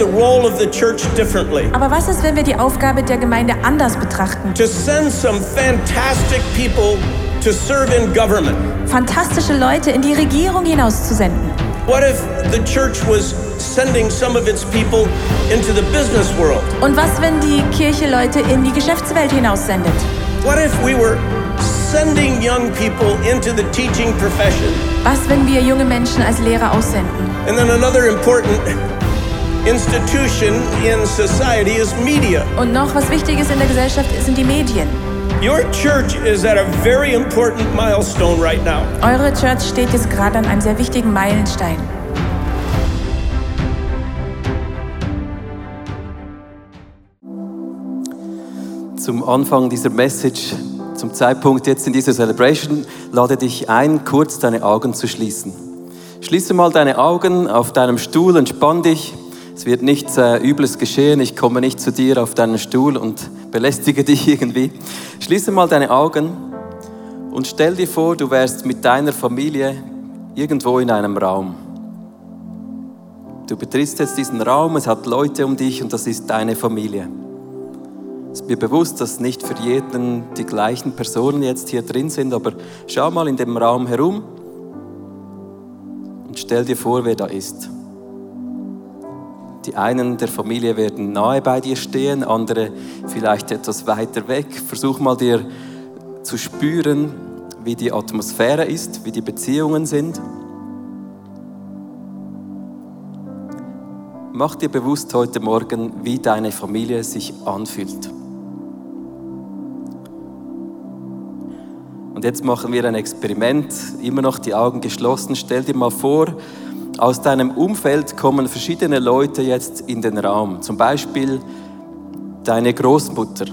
the role of the church differently? Aber was ist, wenn wir die Aufgabe der Gemeinde anders betrachten? To send some fantastic people to serve in government. Fantastische Leute in die Regierung hinauszusenden. What if the church was sending some of its people into the business world? Und was, wenn die Kirche Leute in die Geschäftswelt hinaussendet? What if we were sending young people into the teaching profession? Was, wenn wir junge Menschen als Lehrer aussenden? And then another important institution in society is media. Und noch was Wichtiges in der Gesellschaft sind die Medien. Your church is at a very important milestone right now. Eure Church steht jetzt gerade an einem sehr wichtigen Meilenstein. Zum Anfang dieser Message, zum Zeitpunkt jetzt in dieser Celebration, lade dich ein, kurz deine Augen zu schließen. Schließe mal deine Augen auf deinem Stuhl, entspann dich. Es wird nichts äh, Übles geschehen. Ich komme nicht zu dir auf deinen Stuhl und belästige dich irgendwie. Schließe mal deine Augen und stell dir vor, du wärst mit deiner Familie irgendwo in einem Raum. Du betrittst jetzt diesen Raum, es hat Leute um dich und das ist deine Familie. Es ist mir bewusst, dass nicht für jeden die gleichen Personen jetzt hier drin sind, aber schau mal in dem Raum herum und stell dir vor, wer da ist. Die einen der Familie werden nahe bei dir stehen, andere vielleicht etwas weiter weg. Versuch mal dir zu spüren, wie die Atmosphäre ist, wie die Beziehungen sind. Mach dir bewusst heute Morgen, wie deine Familie sich anfühlt. Und jetzt machen wir ein Experiment, immer noch die Augen geschlossen. Stell dir mal vor, aus deinem Umfeld kommen verschiedene Leute jetzt in den Raum. Zum Beispiel deine Großmutter.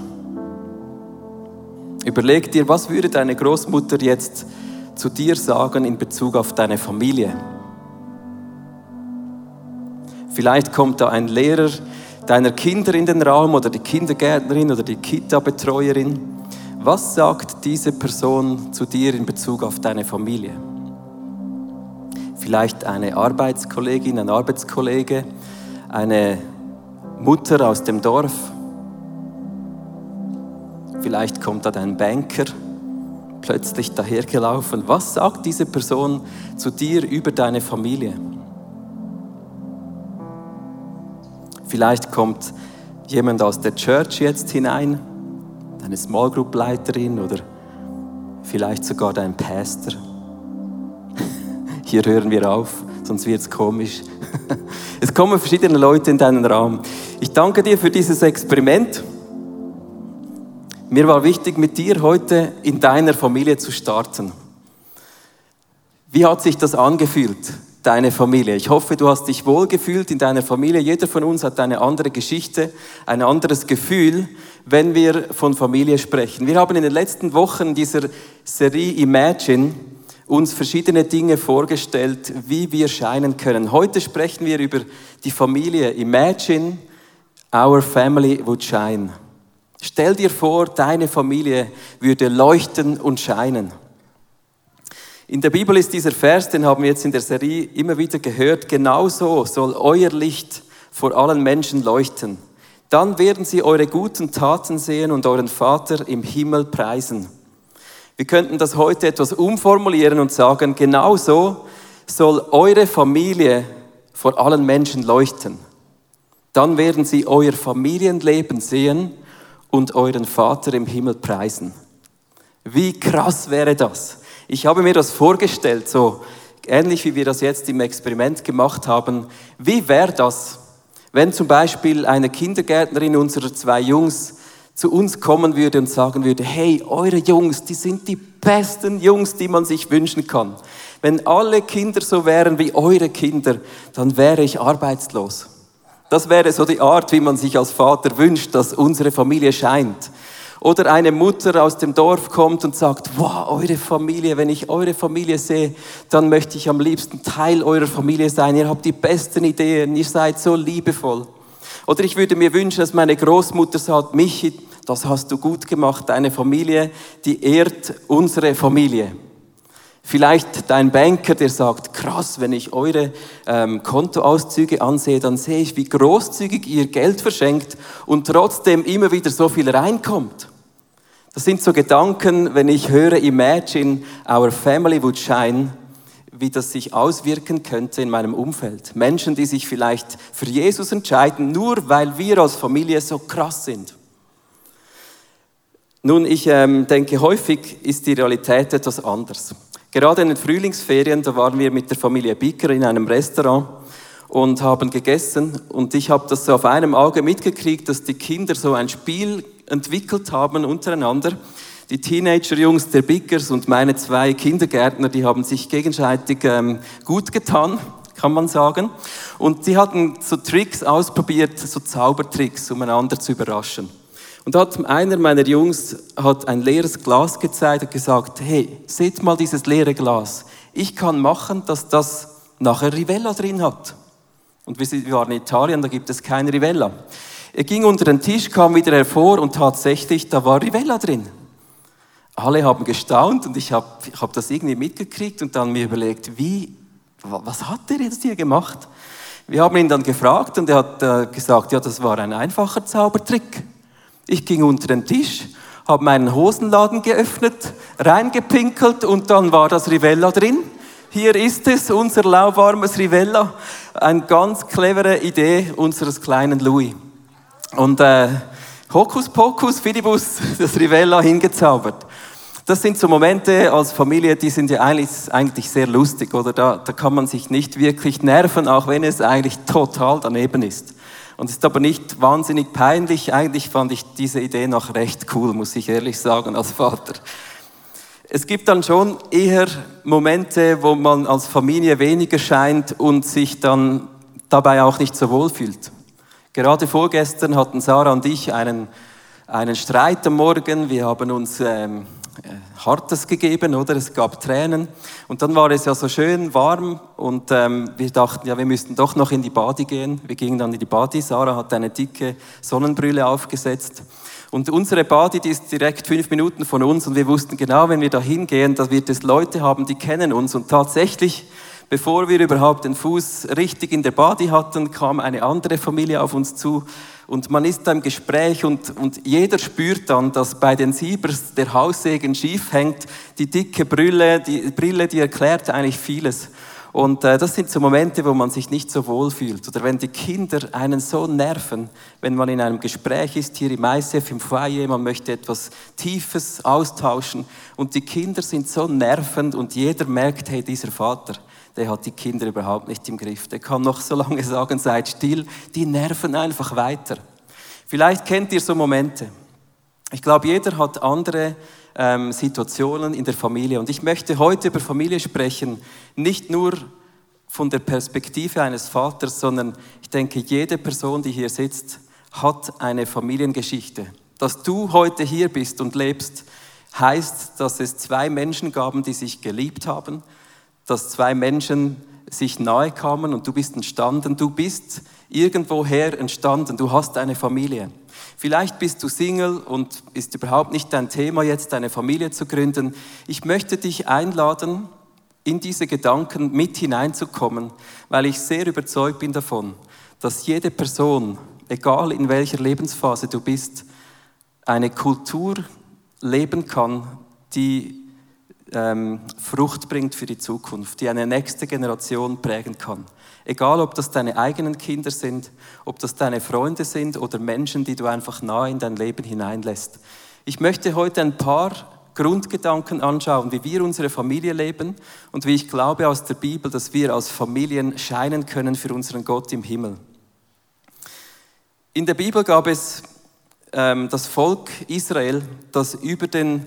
Überleg dir, was würde deine Großmutter jetzt zu dir sagen in Bezug auf deine Familie? Vielleicht kommt da ein Lehrer deiner Kinder in den Raum oder die Kindergärtnerin oder die Kita-Betreuerin. Was sagt diese Person zu dir in Bezug auf deine Familie? Eine Arbeitskollegin, ein Arbeitskollege, eine Mutter aus dem Dorf. Vielleicht kommt da dein Banker plötzlich dahergelaufen. Was sagt diese Person zu dir über deine Familie? Vielleicht kommt jemand aus der Church jetzt hinein, deine Small Group Leiterin oder vielleicht sogar dein Pastor. Hier hören wir auf, sonst wird es komisch. Es kommen verschiedene Leute in deinen Raum. Ich danke dir für dieses Experiment. Mir war wichtig, mit dir heute in deiner Familie zu starten. Wie hat sich das angefühlt, deine Familie? Ich hoffe, du hast dich wohlgefühlt in deiner Familie. Jeder von uns hat eine andere Geschichte, ein anderes Gefühl, wenn wir von Familie sprechen. Wir haben in den letzten Wochen dieser Serie Imagine uns verschiedene Dinge vorgestellt, wie wir scheinen können. Heute sprechen wir über die Familie. Imagine our family would shine. Stell dir vor, deine Familie würde leuchten und scheinen. In der Bibel ist dieser Vers, den haben wir jetzt in der Serie immer wieder gehört, genauso soll euer Licht vor allen Menschen leuchten. Dann werden sie eure guten Taten sehen und euren Vater im Himmel preisen. Wir könnten das heute etwas umformulieren und sagen, genauso soll eure Familie vor allen Menschen leuchten. Dann werden sie euer Familienleben sehen und euren Vater im Himmel preisen. Wie krass wäre das? Ich habe mir das vorgestellt, so ähnlich wie wir das jetzt im Experiment gemacht haben. Wie wäre das, wenn zum Beispiel eine Kindergärtnerin unserer zwei Jungs zu uns kommen würde und sagen würde, hey, eure Jungs, die sind die besten Jungs, die man sich wünschen kann. Wenn alle Kinder so wären wie eure Kinder, dann wäre ich arbeitslos. Das wäre so die Art, wie man sich als Vater wünscht, dass unsere Familie scheint. Oder eine Mutter aus dem Dorf kommt und sagt, wow, eure Familie, wenn ich eure Familie sehe, dann möchte ich am liebsten Teil eurer Familie sein. Ihr habt die besten Ideen, ihr seid so liebevoll. Oder ich würde mir wünschen, dass meine Großmutter sagt, Michi, das hast du gut gemacht, deine Familie, die ehrt unsere Familie. Vielleicht dein Banker, der sagt, krass, wenn ich eure ähm, Kontoauszüge ansehe, dann sehe ich, wie großzügig ihr Geld verschenkt und trotzdem immer wieder so viel reinkommt. Das sind so Gedanken, wenn ich höre, imagine our family would shine, wie das sich auswirken könnte in meinem Umfeld. Menschen, die sich vielleicht für Jesus entscheiden, nur weil wir als Familie so krass sind. Nun, ich ähm, denke, häufig ist die Realität etwas anders. Gerade in den Frühlingsferien, da waren wir mit der Familie Bicker in einem Restaurant und haben gegessen und ich habe das so auf einem Auge mitgekriegt, dass die Kinder so ein Spiel entwickelt haben untereinander. Die Teenager-Jungs der Bickers und meine zwei Kindergärtner, die haben sich gegenseitig ähm, gut getan, kann man sagen. Und sie hatten so Tricks ausprobiert, so Zaubertricks, um einander zu überraschen. Und hat einer meiner Jungs hat ein leeres Glas gezeigt und gesagt, hey, seht mal dieses leere Glas. Ich kann machen, dass das nachher Rivella drin hat. Und wir waren in Italien, da gibt es kein Rivella. Er ging unter den Tisch, kam wieder hervor und tatsächlich, da war Rivella drin. Alle haben gestaunt und ich habe ich hab das irgendwie mitgekriegt und dann mir überlegt, wie, was hat er jetzt hier gemacht? Wir haben ihn dann gefragt und er hat äh, gesagt, ja, das war ein einfacher Zaubertrick. Ich ging unter den Tisch, habe meinen Hosenladen geöffnet, reingepinkelt und dann war das Rivella drin. Hier ist es, unser lauwarmes Rivella. Eine ganz clevere Idee unseres kleinen Louis. Und äh, Hokus Pokus, Fidibus, das Rivella hingezaubert. Das sind so Momente als Familie, die sind ja eigentlich, eigentlich sehr lustig, oder? Da, da kann man sich nicht wirklich nerven, auch wenn es eigentlich total daneben ist. Und ist aber nicht wahnsinnig peinlich. Eigentlich fand ich diese Idee noch recht cool, muss ich ehrlich sagen, als Vater. Es gibt dann schon eher Momente, wo man als Familie weniger scheint und sich dann dabei auch nicht so wohl fühlt. Gerade vorgestern hatten Sarah und ich einen, einen Streit am Morgen. Wir haben uns ähm, äh, Hartes gegeben, oder? Es gab Tränen. Und dann war es ja so schön warm und ähm, wir dachten, ja, wir müssten doch noch in die Badi gehen. Wir gingen dann in die Badi. Sarah hat eine dicke Sonnenbrille aufgesetzt. Und unsere Badi, die ist direkt fünf Minuten von uns und wir wussten genau, wenn wir da hingehen, da wird es Leute haben, die kennen uns. Und tatsächlich, bevor wir überhaupt den Fuß richtig in der Badi hatten, kam eine andere Familie auf uns zu und man ist da im Gespräch und, und jeder spürt dann, dass bei den Siebers der Haussegen schief hängt. Die dicke Brille, die Brille, die erklärt eigentlich vieles. Und äh, das sind so Momente, wo man sich nicht so wohl fühlt. Oder wenn die Kinder einen so nerven, wenn man in einem Gespräch ist, hier im ICF, im Foyer, man möchte etwas Tiefes austauschen und die Kinder sind so nervend und jeder merkt, hey, dieser Vater, der hat die Kinder überhaupt nicht im Griff. Der kann noch so lange sagen, seid still, die nerven einfach weiter. Vielleicht kennt ihr so Momente. Ich glaube, jeder hat andere ähm, Situationen in der Familie. Und ich möchte heute über Familie sprechen, nicht nur von der Perspektive eines Vaters, sondern ich denke, jede Person, die hier sitzt, hat eine Familiengeschichte. Dass du heute hier bist und lebst, heißt, dass es zwei Menschen gaben, die sich geliebt haben, dass zwei Menschen sich nahe kamen und du bist entstanden. Du bist irgendwoher entstanden. Du hast eine Familie. Vielleicht bist du Single und ist überhaupt nicht dein Thema jetzt, eine Familie zu gründen. Ich möchte dich einladen, in diese Gedanken mit hineinzukommen, weil ich sehr überzeugt bin davon, dass jede Person, egal in welcher Lebensphase du bist, eine Kultur leben kann, die ähm, Frucht bringt für die Zukunft, die eine nächste Generation prägen kann. Egal, ob das deine eigenen Kinder sind, ob das deine Freunde sind oder Menschen, die du einfach nahe in dein Leben hineinlässt. Ich möchte heute ein paar Grundgedanken anschauen, wie wir unsere Familie leben und wie ich glaube aus der Bibel, dass wir als Familien scheinen können für unseren Gott im Himmel. In der Bibel gab es ähm, das Volk Israel, das über den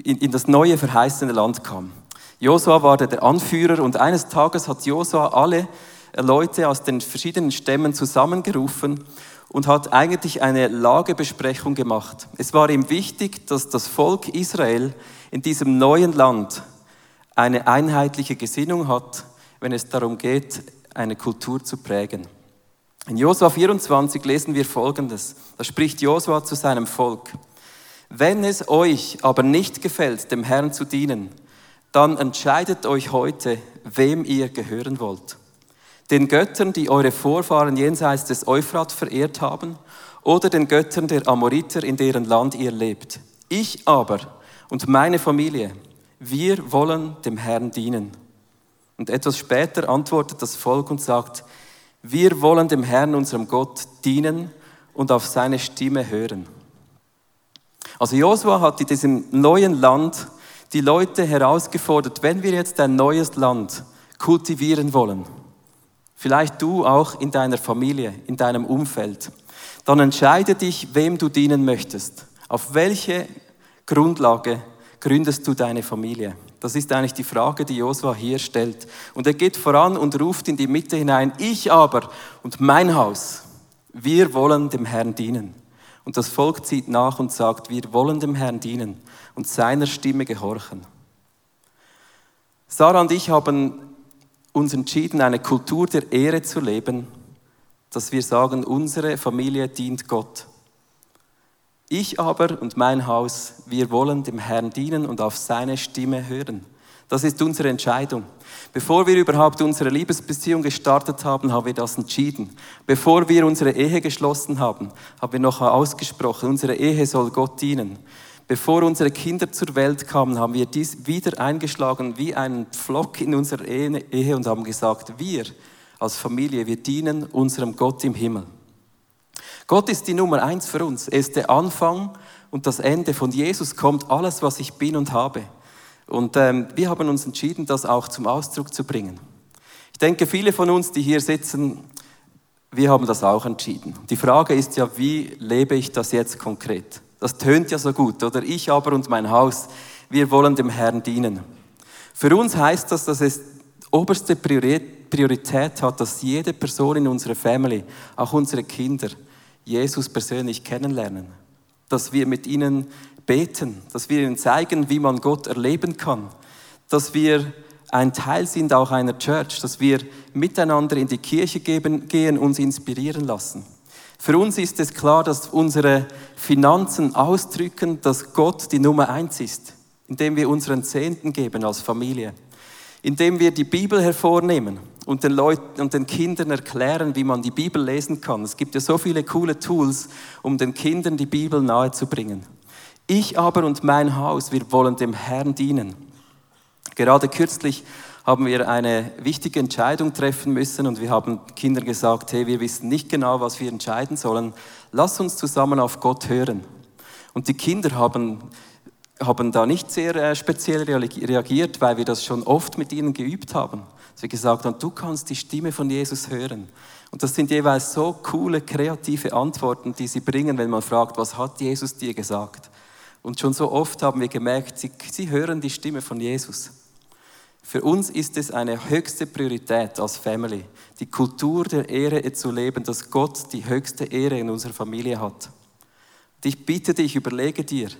in, in das neue verheißene Land kam. Josua war der Anführer und eines Tages hat Josua alle Leute aus den verschiedenen Stämmen zusammengerufen und hat eigentlich eine Lagebesprechung gemacht. Es war ihm wichtig, dass das Volk Israel in diesem neuen Land eine einheitliche Gesinnung hat, wenn es darum geht, eine Kultur zu prägen. In Josua 24 lesen wir Folgendes. Da spricht Josua zu seinem Volk. Wenn es euch aber nicht gefällt, dem Herrn zu dienen, dann entscheidet euch heute, wem ihr gehören wollt. Den Göttern, die eure Vorfahren jenseits des Euphrat verehrt haben, oder den Göttern der Amoriter, in deren Land ihr lebt. Ich aber und meine Familie, wir wollen dem Herrn dienen. Und etwas später antwortet das Volk und sagt, wir wollen dem Herrn, unserem Gott, dienen und auf seine Stimme hören. Also Josua hat in diesem neuen Land die Leute herausgefordert, wenn wir jetzt ein neues Land kultivieren wollen, vielleicht du auch in deiner Familie, in deinem Umfeld, dann entscheide dich, wem du dienen möchtest. Auf welche Grundlage gründest du deine Familie? Das ist eigentlich die Frage, die Josua hier stellt. Und er geht voran und ruft in die Mitte hinein, ich aber und mein Haus, wir wollen dem Herrn dienen. Und das Volk zieht nach und sagt, wir wollen dem Herrn dienen und seiner Stimme gehorchen. Sarah und ich haben uns entschieden, eine Kultur der Ehre zu leben, dass wir sagen, unsere Familie dient Gott. Ich aber und mein Haus, wir wollen dem Herrn dienen und auf seine Stimme hören. Das ist unsere Entscheidung. Bevor wir überhaupt unsere Liebesbeziehung gestartet haben, haben wir das entschieden. Bevor wir unsere Ehe geschlossen haben, haben wir noch ausgesprochen, unsere Ehe soll Gott dienen. Bevor unsere Kinder zur Welt kamen, haben wir dies wieder eingeschlagen wie einen Pflock in unserer Ehe und haben gesagt, wir als Familie, wir dienen unserem Gott im Himmel. Gott ist die Nummer eins für uns. Er ist der Anfang und das Ende. Von Jesus kommt alles, was ich bin und habe. Und ähm, wir haben uns entschieden, das auch zum Ausdruck zu bringen. Ich denke, viele von uns, die hier sitzen, wir haben das auch entschieden. Die Frage ist ja, wie lebe ich das jetzt konkret? Das tönt ja so gut, oder? Ich aber und mein Haus, wir wollen dem Herrn dienen. Für uns heißt das, dass es oberste Priorität hat, dass jede Person in unserer Family, auch unsere Kinder, Jesus persönlich kennenlernen, dass wir mit ihnen beten, dass wir ihnen zeigen, wie man Gott erleben kann, dass wir ein Teil sind auch einer Church, dass wir miteinander in die Kirche gehen, uns inspirieren lassen. Für uns ist es klar, dass unsere Finanzen ausdrücken, dass Gott die Nummer eins ist, indem wir unseren Zehnten geben als Familie indem wir die Bibel hervornehmen und den Leuten und den Kindern erklären, wie man die Bibel lesen kann. Es gibt ja so viele coole Tools, um den Kindern die Bibel nahezubringen. Ich aber und mein Haus, wir wollen dem Herrn dienen. Gerade kürzlich haben wir eine wichtige Entscheidung treffen müssen und wir haben Kindern gesagt, hey, wir wissen nicht genau, was wir entscheiden sollen. Lass uns zusammen auf Gott hören. Und die Kinder haben haben da nicht sehr äh, speziell reagiert, weil wir das schon oft mit ihnen geübt haben. Wir gesagt haben, du kannst die Stimme von Jesus hören. Und das sind jeweils so coole, kreative Antworten, die sie bringen, wenn man fragt, was hat Jesus dir gesagt? Und schon so oft haben wir gemerkt, sie, sie hören die Stimme von Jesus. Für uns ist es eine höchste Priorität als Family, die Kultur der Ehre zu leben, dass Gott die höchste Ehre in unserer Familie hat. Und ich bitte dich, überlege dir,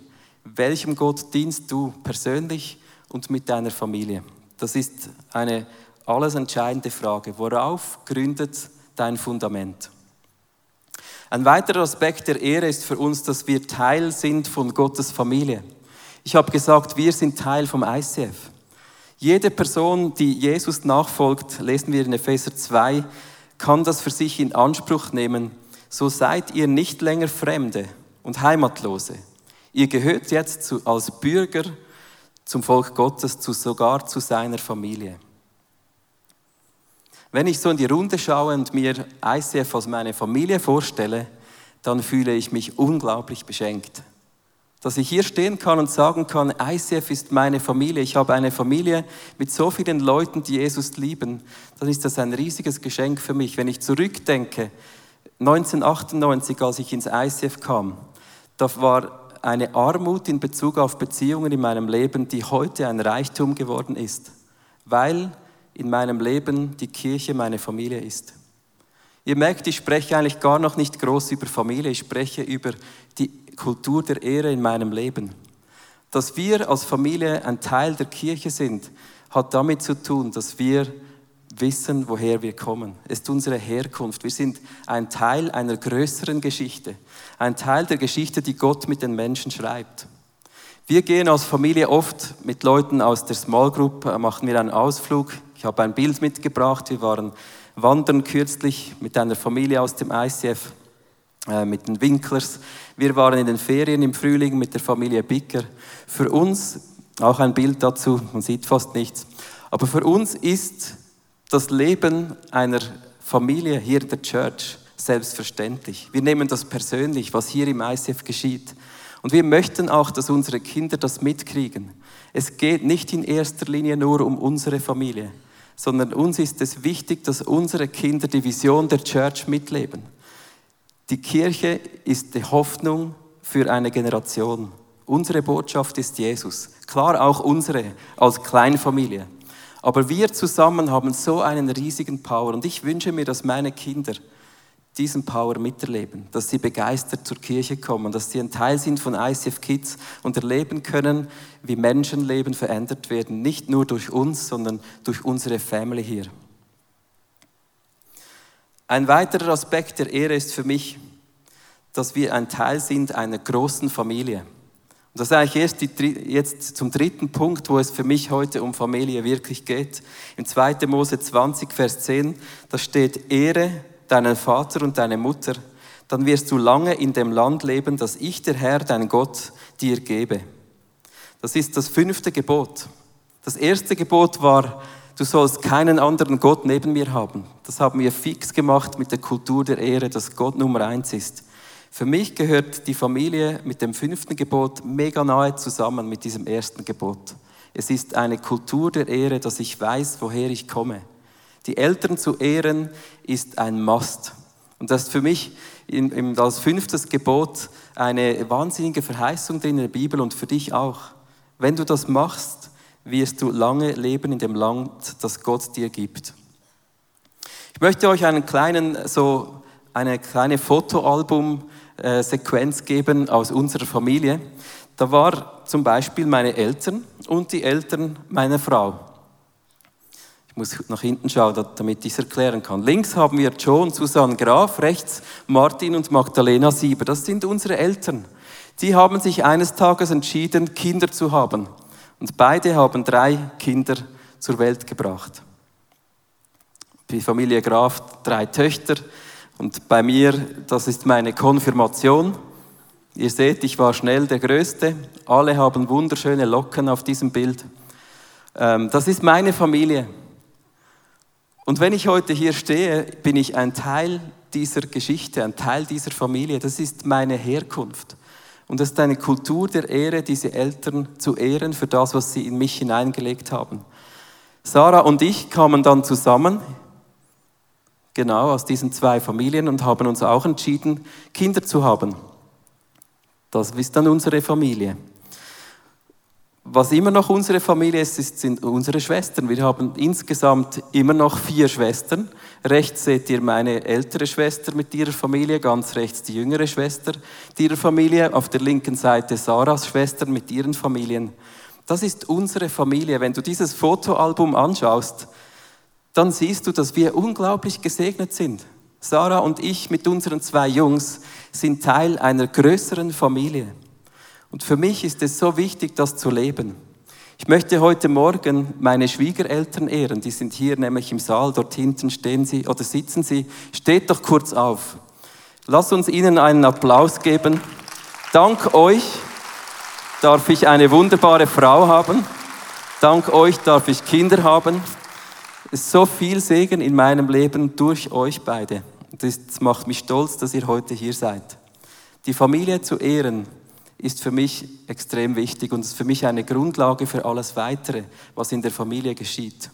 welchem Gott dienst du persönlich und mit deiner Familie? Das ist eine alles entscheidende Frage. Worauf gründet dein Fundament? Ein weiterer Aspekt der Ehre ist für uns, dass wir Teil sind von Gottes Familie. Ich habe gesagt, wir sind Teil vom ICF. Jede Person, die Jesus nachfolgt, lesen wir in Epheser 2, kann das für sich in Anspruch nehmen. So seid ihr nicht länger Fremde und Heimatlose, Ihr gehört jetzt zu, als Bürger zum Volk Gottes, zu, sogar zu seiner Familie. Wenn ich so in die Runde schaue und mir ICF als meine Familie vorstelle, dann fühle ich mich unglaublich beschenkt. Dass ich hier stehen kann und sagen kann, ICF ist meine Familie. Ich habe eine Familie mit so vielen Leuten, die Jesus lieben. Dann ist das ein riesiges Geschenk für mich. Wenn ich zurückdenke, 1998, als ich ins ICF kam, da war eine Armut in Bezug auf Beziehungen in meinem Leben, die heute ein Reichtum geworden ist, weil in meinem Leben die Kirche meine Familie ist. Ihr merkt, ich spreche eigentlich gar noch nicht groß über Familie, ich spreche über die Kultur der Ehre in meinem Leben. Dass wir als Familie ein Teil der Kirche sind, hat damit zu tun, dass wir wissen, woher wir kommen. Es ist unsere Herkunft. Wir sind ein Teil einer größeren Geschichte. Ein Teil der Geschichte, die Gott mit den Menschen schreibt. Wir gehen als Familie oft mit Leuten aus der Small Group, äh, machen wir einen Ausflug. Ich habe ein Bild mitgebracht. Wir waren wandern kürzlich mit einer Familie aus dem ICF, äh, mit den Winklers. Wir waren in den Ferien im Frühling mit der Familie Bicker. Für uns, auch ein Bild dazu, man sieht fast nichts, aber für uns ist das Leben einer Familie hier in der Church selbstverständlich. Wir nehmen das persönlich, was hier im ICF geschieht. Und wir möchten auch, dass unsere Kinder das mitkriegen. Es geht nicht in erster Linie nur um unsere Familie, sondern uns ist es wichtig, dass unsere Kinder die Vision der Church mitleben. Die Kirche ist die Hoffnung für eine Generation. Unsere Botschaft ist Jesus. Klar auch unsere als Kleinfamilie. Aber wir zusammen haben so einen riesigen Power und ich wünsche mir, dass meine Kinder diesen Power miterleben, dass sie begeistert zur Kirche kommen, dass sie ein Teil sind von ICF Kids und erleben können, wie Menschenleben verändert werden, nicht nur durch uns, sondern durch unsere Family hier. Ein weiterer Aspekt der Ehre ist für mich, dass wir ein Teil sind einer großen Familie. Und das ist eigentlich erst die, jetzt zum dritten Punkt, wo es für mich heute um Familie wirklich geht. Im 2. Mose 20, Vers 10, da steht, Ehre deinen Vater und deine Mutter, dann wirst du lange in dem Land leben, das ich, der Herr, dein Gott, dir gebe. Das ist das fünfte Gebot. Das erste Gebot war, du sollst keinen anderen Gott neben mir haben. Das haben wir fix gemacht mit der Kultur der Ehre, dass Gott Nummer eins ist. Für mich gehört die Familie mit dem fünften Gebot mega nahe zusammen mit diesem ersten Gebot. Es ist eine Kultur der Ehre, dass ich weiß, woher ich komme. Die Eltern zu ehren ist ein Must. Und das ist für mich als fünftes Gebot eine wahnsinnige Verheißung drin in der Bibel und für dich auch. Wenn du das machst, wirst du lange leben in dem Land, das Gott dir gibt. Ich möchte euch einen kleinen, so eine kleine Fotoalbum-Sequenz geben aus unserer Familie. Da war zum Beispiel meine Eltern und die Eltern meiner Frau muss nach hinten schauen, damit ich es erklären kann. Links haben wir Joe und Susanne Graf, rechts Martin und Magdalena Sieber. Das sind unsere Eltern. Die haben sich eines Tages entschieden, Kinder zu haben. Und beide haben drei Kinder zur Welt gebracht. Die Familie Graf drei Töchter und bei mir, das ist meine Konfirmation. Ihr seht, ich war schnell der Größte. Alle haben wunderschöne Locken auf diesem Bild. Ähm, das ist meine Familie. Und wenn ich heute hier stehe, bin ich ein Teil dieser Geschichte, ein Teil dieser Familie. Das ist meine Herkunft. Und das ist eine Kultur der Ehre, diese Eltern zu ehren für das, was sie in mich hineingelegt haben. Sarah und ich kamen dann zusammen, genau aus diesen zwei Familien, und haben uns auch entschieden, Kinder zu haben. Das ist dann unsere Familie. Was immer noch unsere Familie ist, sind unsere Schwestern. Wir haben insgesamt immer noch vier Schwestern. Rechts seht ihr meine ältere Schwester mit ihrer Familie, ganz rechts die jüngere Schwester ihrer Familie, auf der linken Seite Sarahs Schwester mit ihren Familien. Das ist unsere Familie. Wenn du dieses Fotoalbum anschaust, dann siehst du, dass wir unglaublich gesegnet sind. Sarah und ich mit unseren zwei Jungs sind Teil einer größeren Familie. Und für mich ist es so wichtig, das zu leben. Ich möchte heute Morgen meine Schwiegereltern ehren. Die sind hier nämlich im Saal. Dort hinten stehen sie oder sitzen sie. Steht doch kurz auf. Lass uns ihnen einen Applaus geben. Dank euch darf ich eine wunderbare Frau haben. Dank euch darf ich Kinder haben. Es ist so viel Segen in meinem Leben durch euch beide. Das macht mich stolz, dass ihr heute hier seid. Die Familie zu ehren ist für mich extrem wichtig und ist für mich eine Grundlage für alles Weitere, was in der Familie geschieht.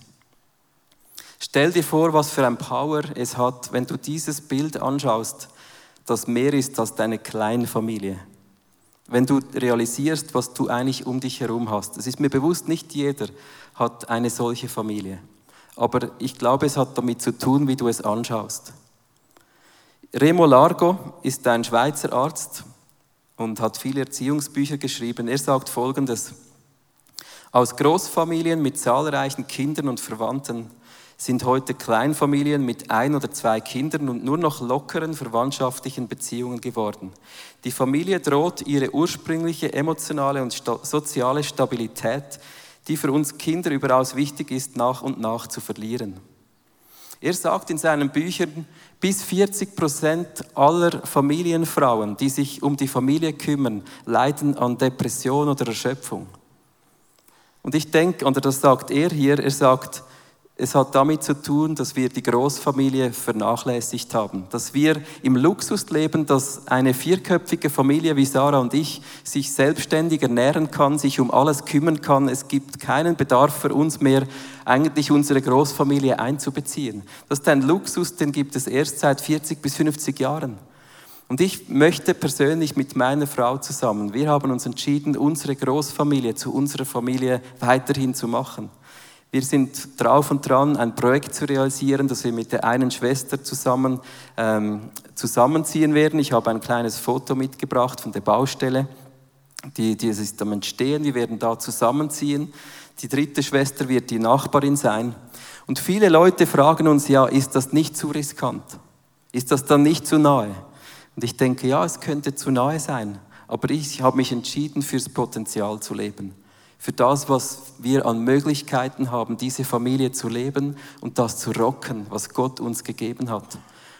Stell dir vor, was für ein Power es hat, wenn du dieses Bild anschaust, das mehr ist als deine kleine Familie. Wenn du realisierst, was du eigentlich um dich herum hast. Es ist mir bewusst, nicht jeder hat eine solche Familie. Aber ich glaube, es hat damit zu tun, wie du es anschaust. Remo Largo ist ein Schweizer Arzt, und hat viele Erziehungsbücher geschrieben. Er sagt Folgendes. Aus Großfamilien mit zahlreichen Kindern und Verwandten sind heute Kleinfamilien mit ein oder zwei Kindern und nur noch lockeren verwandtschaftlichen Beziehungen geworden. Die Familie droht ihre ursprüngliche emotionale und soziale Stabilität, die für uns Kinder überaus wichtig ist, nach und nach zu verlieren. Er sagt in seinen Büchern, bis 40 Prozent aller Familienfrauen, die sich um die Familie kümmern, leiden an Depression oder Erschöpfung. Und ich denke, oder das sagt er hier, er sagt, es hat damit zu tun, dass wir die Großfamilie vernachlässigt haben. Dass wir im Luxus leben, dass eine vierköpfige Familie wie Sarah und ich sich selbstständig ernähren kann, sich um alles kümmern kann. Es gibt keinen Bedarf für uns mehr, eigentlich unsere Großfamilie einzubeziehen. Das ist ein Luxus, den gibt es erst seit 40 bis 50 Jahren. Und ich möchte persönlich mit meiner Frau zusammen, wir haben uns entschieden, unsere Großfamilie zu unserer Familie weiterhin zu machen. Wir sind drauf und dran, ein Projekt zu realisieren, das wir mit der einen Schwester zusammen ähm, zusammenziehen werden. Ich habe ein kleines Foto mitgebracht von der Baustelle. Die, die ist am Entstehen. Wir werden da zusammenziehen. Die dritte Schwester wird die Nachbarin sein. Und viele Leute fragen uns ja, ist das nicht zu riskant? Ist das dann nicht zu nahe? Und ich denke, ja, es könnte zu nahe sein. Aber ich habe mich entschieden, fürs Potenzial zu leben für das, was wir an Möglichkeiten haben, diese Familie zu leben und das zu rocken, was Gott uns gegeben hat.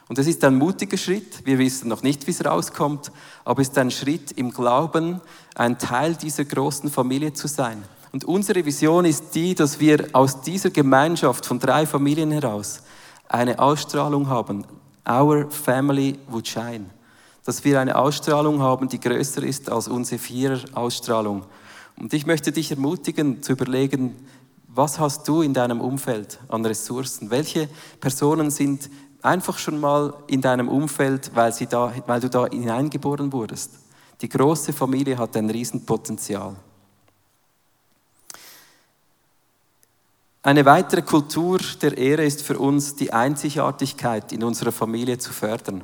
Und es ist ein mutiger Schritt. Wir wissen noch nicht, wie es rauskommt, aber es ist ein Schritt im Glauben, ein Teil dieser großen Familie zu sein. Und unsere Vision ist die, dass wir aus dieser Gemeinschaft von drei Familien heraus eine Ausstrahlung haben. Our family would shine. Dass wir eine Ausstrahlung haben, die größer ist als unsere Vierer-Ausstrahlung. Und ich möchte dich ermutigen zu überlegen, was hast du in deinem Umfeld an Ressourcen? Welche Personen sind einfach schon mal in deinem Umfeld, weil, sie da, weil du da hineingeboren wurdest? Die große Familie hat ein Riesenpotenzial. Eine weitere Kultur der Ehre ist für uns die Einzigartigkeit in unserer Familie zu fördern.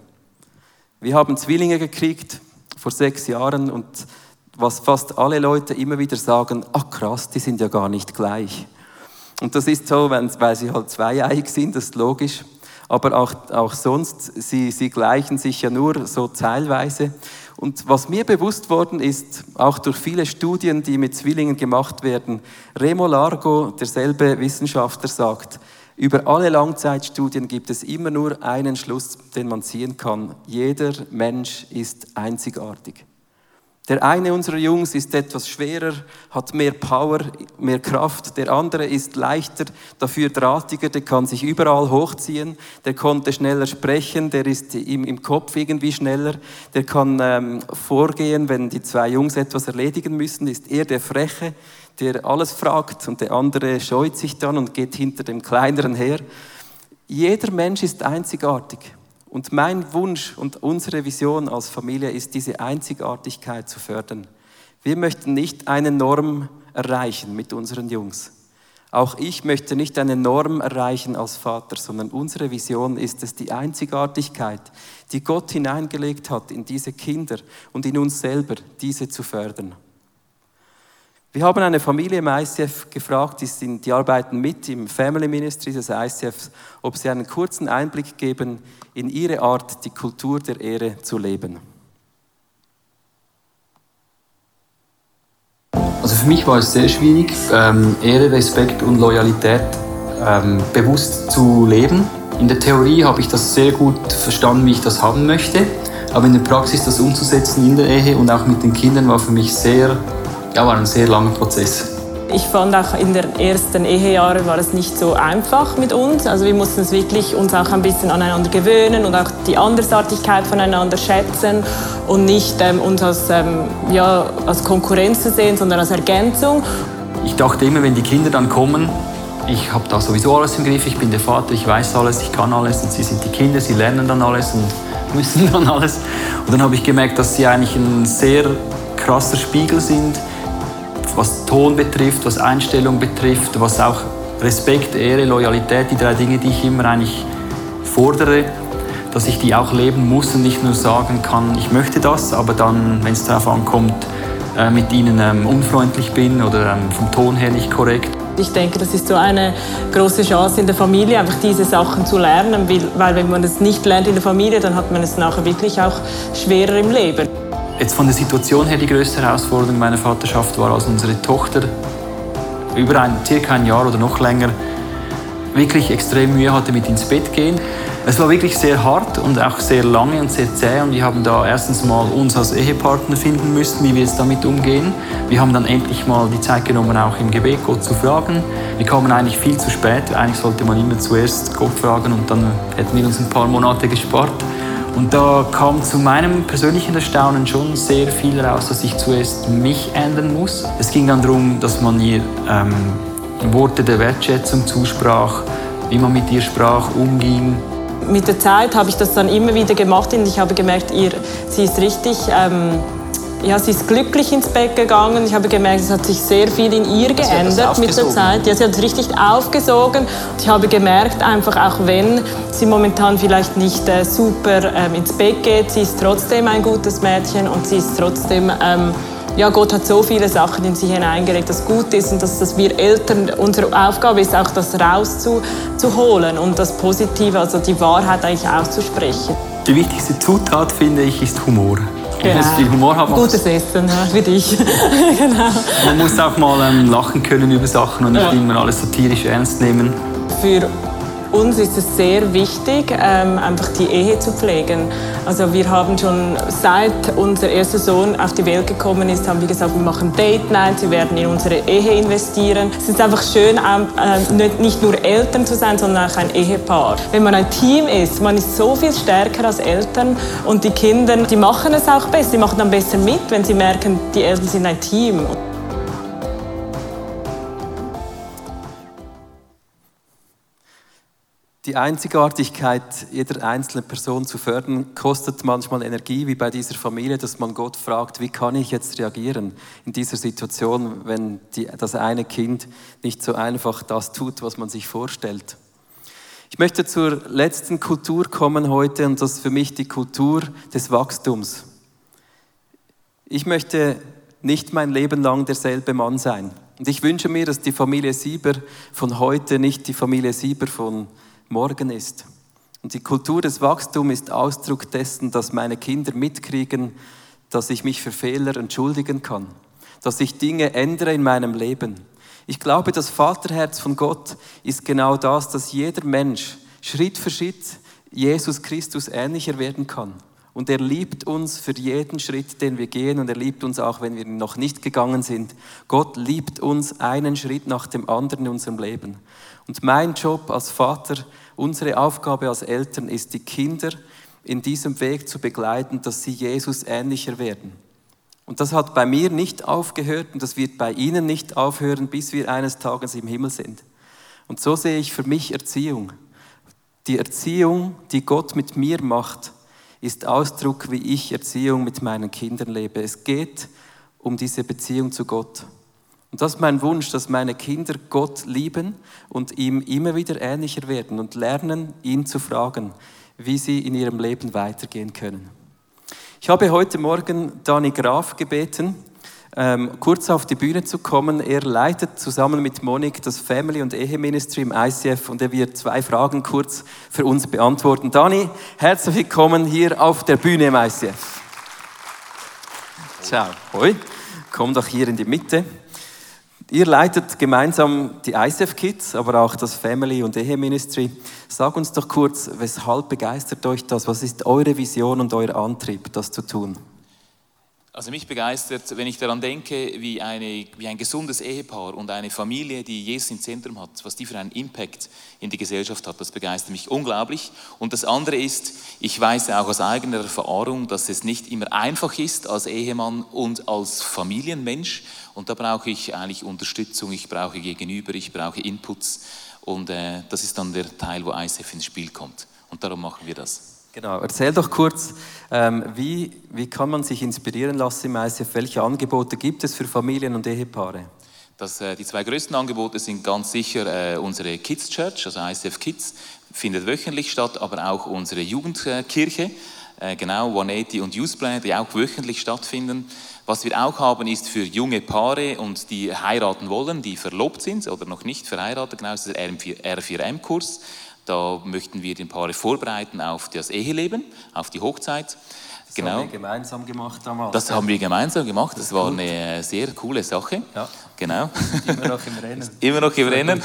Wir haben Zwillinge gekriegt vor sechs Jahren und was fast alle Leute immer wieder sagen, ach krass, die sind ja gar nicht gleich. Und das ist so, weil sie halt zweieig sind, das ist logisch. Aber auch, auch sonst, sie, sie gleichen sich ja nur so teilweise. Und was mir bewusst worden ist, auch durch viele Studien, die mit Zwillingen gemacht werden, Remo Largo, derselbe Wissenschaftler, sagt, über alle Langzeitstudien gibt es immer nur einen Schluss, den man ziehen kann. Jeder Mensch ist einzigartig. Der eine unserer Jungs ist etwas schwerer, hat mehr Power, mehr Kraft. Der andere ist leichter, dafür drahtiger, der kann sich überall hochziehen. Der konnte schneller sprechen, der ist im, im Kopf irgendwie schneller. Der kann ähm, vorgehen, wenn die zwei Jungs etwas erledigen müssen, ist er der Freche, der alles fragt und der andere scheut sich dann und geht hinter dem Kleineren her. Jeder Mensch ist einzigartig. Und mein Wunsch und unsere Vision als Familie ist, diese Einzigartigkeit zu fördern. Wir möchten nicht eine Norm erreichen mit unseren Jungs. Auch ich möchte nicht eine Norm erreichen als Vater, sondern unsere Vision ist es, die Einzigartigkeit, die Gott hineingelegt hat in diese Kinder und in uns selber, diese zu fördern. Wir haben eine Familie im ICF gefragt, die, sind, die arbeiten mit im Family Ministry des ICFs, ob sie einen kurzen Einblick geben in ihre Art, die Kultur der Ehre zu leben. Also für mich war es sehr schwierig, ähm, Ehre, Respekt und Loyalität ähm, bewusst zu leben. In der Theorie habe ich das sehr gut verstanden, wie ich das haben möchte, aber in der Praxis das umzusetzen in der Ehe und auch mit den Kindern war für mich sehr ja, war ein sehr langer Prozess. Ich fand auch in den ersten Ehejahren war es nicht so einfach mit uns. Also wir mussten es wirklich uns auch ein bisschen aneinander gewöhnen und auch die Andersartigkeit voneinander schätzen und nicht ähm, uns als, ähm, ja, als Konkurrenz zu sehen, sondern als Ergänzung. Ich dachte immer, wenn die Kinder dann kommen, ich habe da sowieso alles im Griff, ich bin der Vater, ich weiß alles, ich kann alles und sie sind die Kinder, sie lernen dann alles und müssen dann alles. Und dann habe ich gemerkt, dass sie eigentlich ein sehr krasser Spiegel sind was Ton betrifft, was Einstellung betrifft, was auch Respekt, Ehre, Loyalität, die drei Dinge, die ich immer eigentlich fordere, dass ich die auch leben muss und nicht nur sagen kann, ich möchte das, aber dann, wenn es darauf ankommt, äh, mit ihnen ähm, unfreundlich bin oder ähm, vom Ton her nicht korrekt. Ich denke, das ist so eine große Chance in der Familie, einfach diese Sachen zu lernen, weil wenn man es nicht lernt in der Familie, dann hat man es nachher wirklich auch schwerer im Leben. Jetzt von der Situation her die größte Herausforderung meiner Vaterschaft war, als unsere Tochter über ein, circa ein Jahr oder noch länger wirklich extrem Mühe hatte mit ins Bett gehen. Es war wirklich sehr hart und auch sehr lange und sehr zäh und wir haben da erstens mal uns als Ehepartner finden müssen, wie wir jetzt damit umgehen. Wir haben dann endlich mal die Zeit genommen, auch im Gebet Gott zu fragen. Wir kamen eigentlich viel zu spät. Eigentlich sollte man immer zuerst Gott fragen und dann hätten wir uns ein paar Monate gespart. Und da kam zu meinem persönlichen Erstaunen schon sehr viel raus, dass ich zuerst mich ändern muss. Es ging dann darum, dass man ihr ähm, Worte der Wertschätzung zusprach, wie man mit ihr sprach, umging. Mit der Zeit habe ich das dann immer wieder gemacht und ich habe gemerkt, ihr, sie ist richtig, ähm, ja, sie ist glücklich ins Bett gegangen. Ich habe gemerkt, es hat sich sehr viel in ihr geändert mit der Zeit. Ja, sie hat es richtig aufgesogen. Ich habe gemerkt, einfach auch wenn sie momentan vielleicht nicht äh, super ähm, ins Bett geht, sie ist trotzdem ein gutes Mädchen und sie ist trotzdem ähm, ja, Gott hat so viele Sachen in sie hineingelegt, das gut ist und dass, dass wir Eltern, unsere Aufgabe ist auch, das rauszuholen und das Positive, also die Wahrheit eigentlich auszusprechen. Die wichtigste Zutat, finde ich, ist Humor. Genau. Man muss viel Humor haben. Gutes Essen, ja, wie dich. genau. Man muss auch mal ähm, lachen können über Sachen und nicht immer alles satirisch ernst nehmen. Für uns ist es sehr wichtig, ähm, einfach die Ehe zu pflegen. Also wir haben schon seit unser erster Sohn auf die Welt gekommen ist, haben wir gesagt, wir machen Date Night, wir werden in unsere Ehe investieren. Es ist einfach schön, ähm, äh, nicht nur Eltern zu sein, sondern auch ein Ehepaar. Wenn man ein Team ist, man ist so viel stärker als Eltern und die Kinder, die machen es auch besser, die machen dann besser mit, wenn sie merken, die Eltern sind ein Team. Die Einzigartigkeit jeder einzelnen Person zu fördern, kostet manchmal Energie, wie bei dieser Familie, dass man Gott fragt, wie kann ich jetzt reagieren in dieser Situation, wenn die, das eine Kind nicht so einfach das tut, was man sich vorstellt. Ich möchte zur letzten Kultur kommen heute und das ist für mich die Kultur des Wachstums. Ich möchte nicht mein Leben lang derselbe Mann sein. Und ich wünsche mir, dass die Familie Sieber von heute nicht die Familie Sieber von morgen ist. Und die Kultur des Wachstums ist Ausdruck dessen, dass meine Kinder mitkriegen, dass ich mich für Fehler entschuldigen kann, dass ich Dinge ändere in meinem Leben. Ich glaube, das Vaterherz von Gott ist genau das, dass jeder Mensch Schritt für Schritt Jesus Christus ähnlicher werden kann. Und er liebt uns für jeden Schritt, den wir gehen und er liebt uns auch, wenn wir noch nicht gegangen sind. Gott liebt uns einen Schritt nach dem anderen in unserem Leben. Und mein Job als Vater Unsere Aufgabe als Eltern ist, die Kinder in diesem Weg zu begleiten, dass sie Jesus ähnlicher werden. Und das hat bei mir nicht aufgehört und das wird bei Ihnen nicht aufhören, bis wir eines Tages im Himmel sind. Und so sehe ich für mich Erziehung. Die Erziehung, die Gott mit mir macht, ist Ausdruck, wie ich Erziehung mit meinen Kindern lebe. Es geht um diese Beziehung zu Gott. Und das ist mein Wunsch, dass meine Kinder Gott lieben und ihm immer wieder ähnlicher werden und lernen, ihn zu fragen, wie sie in ihrem Leben weitergehen können. Ich habe heute Morgen Dani Graf gebeten, ähm, kurz auf die Bühne zu kommen. Er leitet zusammen mit Monik das Family- und Eheministry im ICF und er wird zwei Fragen kurz für uns beantworten. Dani, herzlich willkommen hier auf der Bühne im ICF. Ciao. Hoi. Komm doch hier in die Mitte. Ihr leitet gemeinsam die ISF Kids, aber auch das Family- und Eheministry. Sag uns doch kurz, weshalb begeistert euch das? Was ist eure Vision und euer Antrieb, das zu tun? Also mich begeistert, wenn ich daran denke, wie, eine, wie ein gesundes Ehepaar und eine Familie, die Jesus im Zentrum hat, was die für einen Impact in die Gesellschaft hat, das begeistert mich unglaublich. Und das andere ist, ich weiß auch aus eigener Erfahrung, dass es nicht immer einfach ist als Ehemann und als Familienmensch. Und da brauche ich eigentlich Unterstützung, ich brauche Gegenüber, ich brauche Inputs. Und äh, das ist dann der Teil, wo ISF ins Spiel kommt. Und darum machen wir das. Genau, erzähl doch kurz, ähm, wie, wie kann man sich inspirieren lassen im ICF? Welche Angebote gibt es für Familien und Ehepaare? Das, äh, die zwei größten Angebote sind ganz sicher äh, unsere Kids Church, also ICF Kids, findet wöchentlich statt, aber auch unsere Jugendkirche, äh, genau, 180 und Youth Plan, die auch wöchentlich stattfinden. Was wir auch haben, ist für junge Paare und die heiraten wollen, die verlobt sind oder noch nicht verheiratet, genau, ist der R4M-Kurs. Da möchten wir den Paare vorbereiten auf das Eheleben, auf die Hochzeit. Das genau. haben wir gemeinsam gemacht damals. Das haben wir gemeinsam gemacht. Das war eine sehr coole Sache. Ja. Genau. Immer noch im Rennen. Immer noch im Rennen.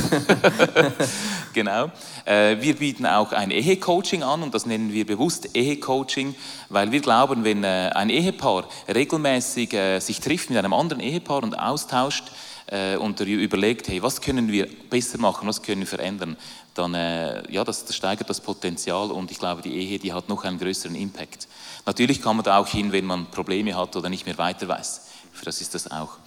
genau. Äh, Wir bieten auch ein Ehecoaching an und das nennen wir bewusst Ehecoaching, weil wir glauben, wenn äh, ein Ehepaar regelmäßig äh, sich trifft mit einem anderen Ehepaar und austauscht und überlegt, hey, was können wir besser machen, was können wir verändern, dann äh, ja, das, das steigert das Potenzial und ich glaube, die Ehe, die hat noch einen größeren Impact. Natürlich kann man da auch hin, wenn man Probleme hat oder nicht mehr weiter weiß. Für das ist das auch.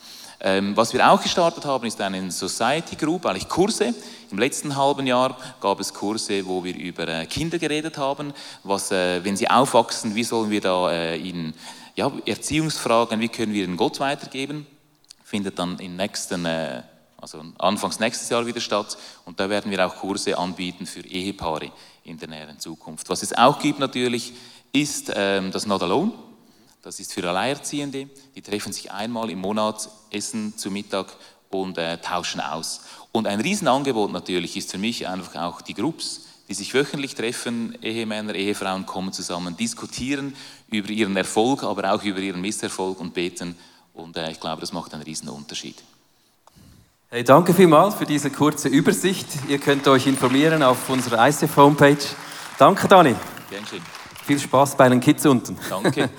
Ähm, was wir auch gestartet haben, ist eine Society Group, eigentlich Kurse. Im letzten halben Jahr gab es Kurse, wo wir über äh, Kinder geredet haben. Was, äh, wenn sie aufwachsen, wie sollen wir da äh, ihnen ja, Erziehungsfragen, wie können wir ihnen Gott weitergeben? Findet dann im nächsten, äh, also anfangs nächstes Jahr wieder statt. Und da werden wir auch Kurse anbieten für Ehepaare in der näheren Zukunft. Was es auch gibt natürlich, ist ähm, das Not Alone. Das ist für Alleinerziehende. Die treffen sich einmal im Monat, essen zu Mittag und äh, tauschen aus. Und ein Riesenangebot natürlich ist für mich einfach auch die Groups, die sich wöchentlich treffen. Ehemänner, Ehefrauen kommen zusammen, diskutieren über ihren Erfolg, aber auch über ihren Misserfolg und beten. Und äh, ich glaube, das macht einen riesen Unterschied. Hey, danke vielmals für diese kurze Übersicht. Ihr könnt euch informieren auf unserer ICF-Homepage. Danke, Dani. Gern schön. Viel Spaß bei den Kids unten. Danke.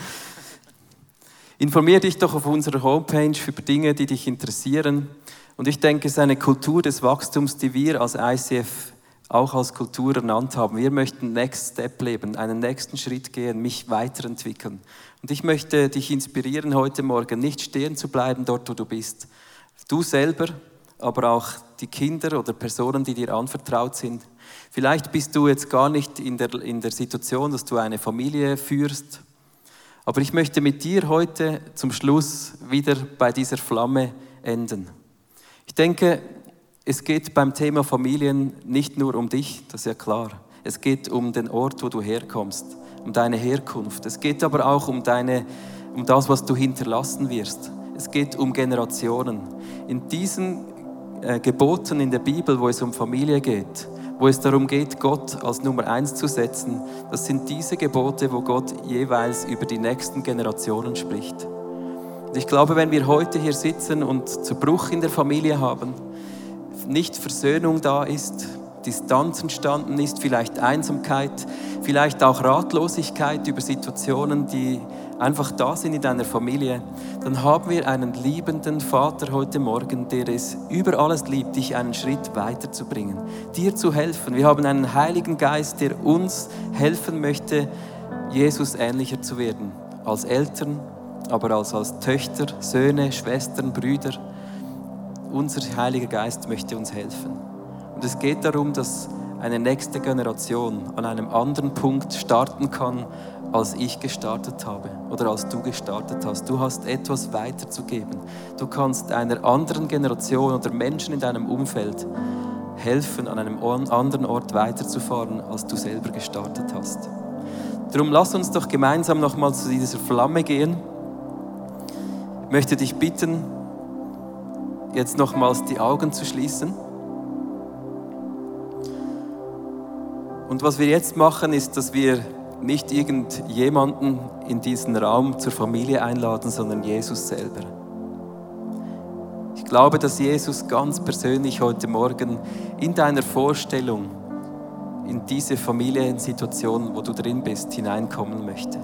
Informier dich doch auf unserer Homepage über Dinge, die dich interessieren. Und ich denke, es ist eine Kultur des Wachstums, die wir als ICF auch als Kultur ernannt haben. Wir möchten Next Step leben, einen nächsten Schritt gehen, mich weiterentwickeln. Und ich möchte dich inspirieren, heute Morgen nicht stehen zu bleiben dort, wo du bist. Du selber, aber auch die Kinder oder Personen, die dir anvertraut sind. Vielleicht bist du jetzt gar nicht in der, in der Situation, dass du eine Familie führst. Aber ich möchte mit dir heute zum Schluss wieder bei dieser Flamme enden. Ich denke, es geht beim Thema Familien nicht nur um dich, das ist ja klar. Es geht um den Ort, wo du herkommst, um deine Herkunft. Es geht aber auch um, deine, um das, was du hinterlassen wirst. Es geht um Generationen. In diesen äh, Geboten in der Bibel, wo es um Familie geht, wo es darum geht, Gott als Nummer eins zu setzen, das sind diese Gebote, wo Gott jeweils über die nächsten Generationen spricht. Und ich glaube, wenn wir heute hier sitzen und zu Bruch in der Familie haben, nicht Versöhnung da ist, Distanz entstanden ist, vielleicht Einsamkeit, vielleicht auch Ratlosigkeit über Situationen, die einfach da sind in deiner Familie, dann haben wir einen liebenden Vater heute Morgen, der es über alles liebt, dich einen Schritt weiterzubringen, dir zu helfen. Wir haben einen Heiligen Geist, der uns helfen möchte, Jesus ähnlicher zu werden, als Eltern, aber als, als Töchter, Söhne, Schwestern, Brüder. Unser Heiliger Geist möchte uns helfen. Und es geht darum, dass eine nächste Generation an einem anderen Punkt starten kann, als ich gestartet habe oder als du gestartet hast. Du hast etwas weiterzugeben. Du kannst einer anderen Generation oder Menschen in deinem Umfeld helfen, an einem anderen Ort weiterzufahren, als du selber gestartet hast. Darum lass uns doch gemeinsam nochmal zu dieser Flamme gehen. Ich möchte dich bitten, jetzt nochmals die Augen zu schließen. Und was wir jetzt machen, ist, dass wir nicht irgendjemanden in diesen Raum zur Familie einladen, sondern Jesus selber. Ich glaube, dass Jesus ganz persönlich heute Morgen in deiner Vorstellung in diese Familiensituation, wo du drin bist, hineinkommen möchte.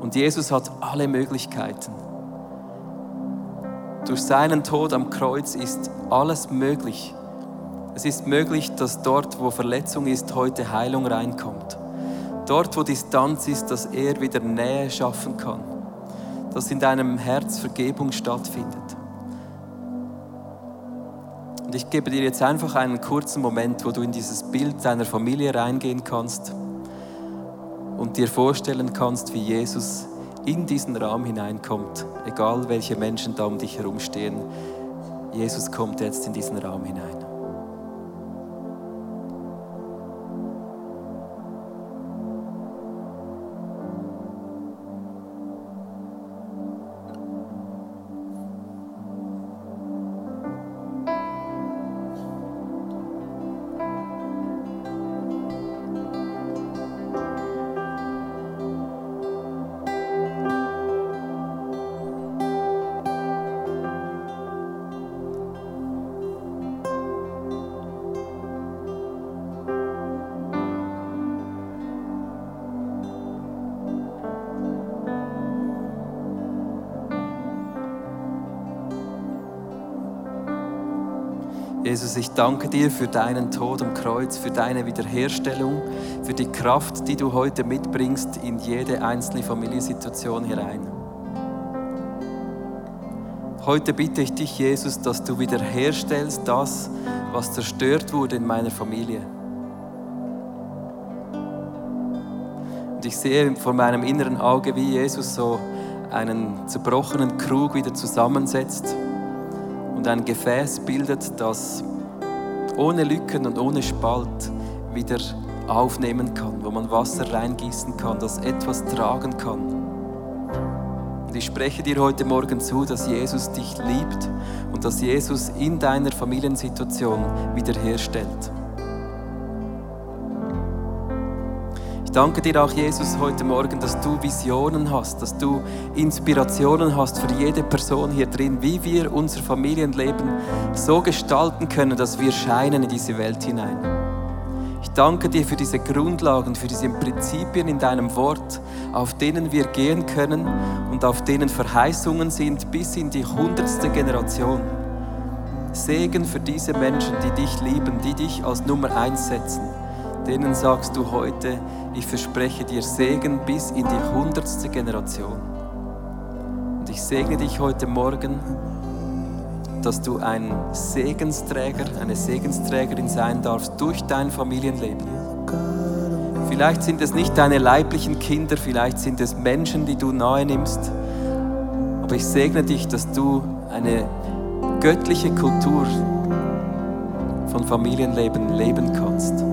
Und Jesus hat alle Möglichkeiten. Durch seinen Tod am Kreuz ist alles möglich. Es ist möglich, dass dort, wo Verletzung ist, heute Heilung reinkommt. Dort, wo Distanz ist, dass er wieder Nähe schaffen kann. Dass in deinem Herz Vergebung stattfindet. Und ich gebe dir jetzt einfach einen kurzen Moment, wo du in dieses Bild deiner Familie reingehen kannst und dir vorstellen kannst, wie Jesus in diesen Raum hineinkommt, egal welche Menschen da um dich herum stehen. Jesus kommt jetzt in diesen Raum hinein. Jesus, ich danke dir für deinen Tod am Kreuz, für deine Wiederherstellung, für die Kraft, die du heute mitbringst in jede einzelne Familiensituation hinein. Heute bitte ich dich, Jesus, dass du wiederherstellst das, was zerstört wurde in meiner Familie. Und ich sehe vor meinem inneren Auge, wie Jesus so einen zerbrochenen Krug wieder zusammensetzt und ein Gefäß bildet, das ohne Lücken und ohne Spalt wieder aufnehmen kann, wo man Wasser reingießen kann, das etwas tragen kann. Und ich spreche dir heute Morgen zu, dass Jesus dich liebt und dass Jesus in deiner Familiensituation wiederherstellt. Ich danke dir auch, Jesus, heute Morgen, dass du Visionen hast, dass du Inspirationen hast für jede Person hier drin, wie wir unser Familienleben so gestalten können, dass wir scheinen in diese Welt hinein. Ich danke dir für diese Grundlagen, für diese Prinzipien in deinem Wort, auf denen wir gehen können und auf denen Verheißungen sind bis in die hundertste Generation. Segen für diese Menschen, die dich lieben, die dich als Nummer eins setzen. Denen sagst du heute, ich verspreche dir Segen bis in die hundertste Generation. Und ich segne dich heute Morgen, dass du ein Segensträger, eine Segensträgerin sein darfst durch dein Familienleben. Vielleicht sind es nicht deine leiblichen Kinder, vielleicht sind es Menschen, die du nahe nimmst. Aber ich segne dich, dass du eine göttliche Kultur von Familienleben leben kannst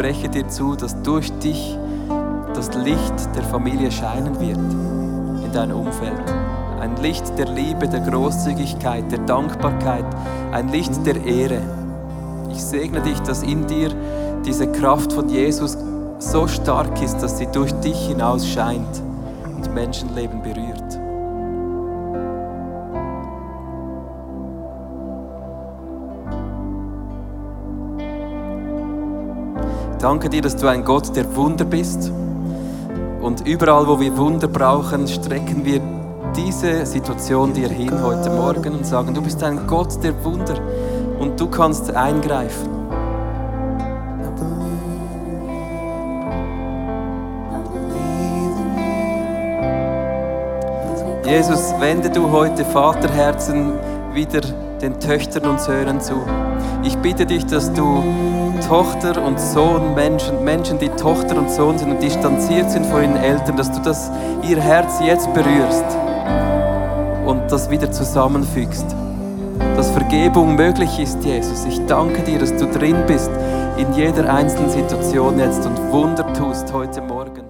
spreche dir zu, dass durch dich das Licht der Familie scheinen wird in deinem Umfeld. Ein Licht der Liebe, der Großzügigkeit, der Dankbarkeit, ein Licht der Ehre. Ich segne dich, dass in dir diese Kraft von Jesus so stark ist, dass sie durch dich hinaus scheint und Menschenleben berührt. Danke dir, dass du ein Gott der Wunder bist. Und überall, wo wir Wunder brauchen, strecken wir diese Situation dir hin heute Morgen und sagen, du bist ein Gott der Wunder und du kannst eingreifen. Jesus, wende du heute Vaterherzen wieder den Töchtern und Söhnen zu. Ich bitte dich, dass du Tochter und Sohn Menschen, Menschen, die Tochter und Sohn sind und distanziert sind von ihren Eltern, dass du das ihr Herz jetzt berührst und das wieder zusammenfügst. Dass Vergebung möglich ist, Jesus. Ich danke dir, dass du drin bist in jeder einzelnen Situation jetzt und Wunder tust heute Morgen.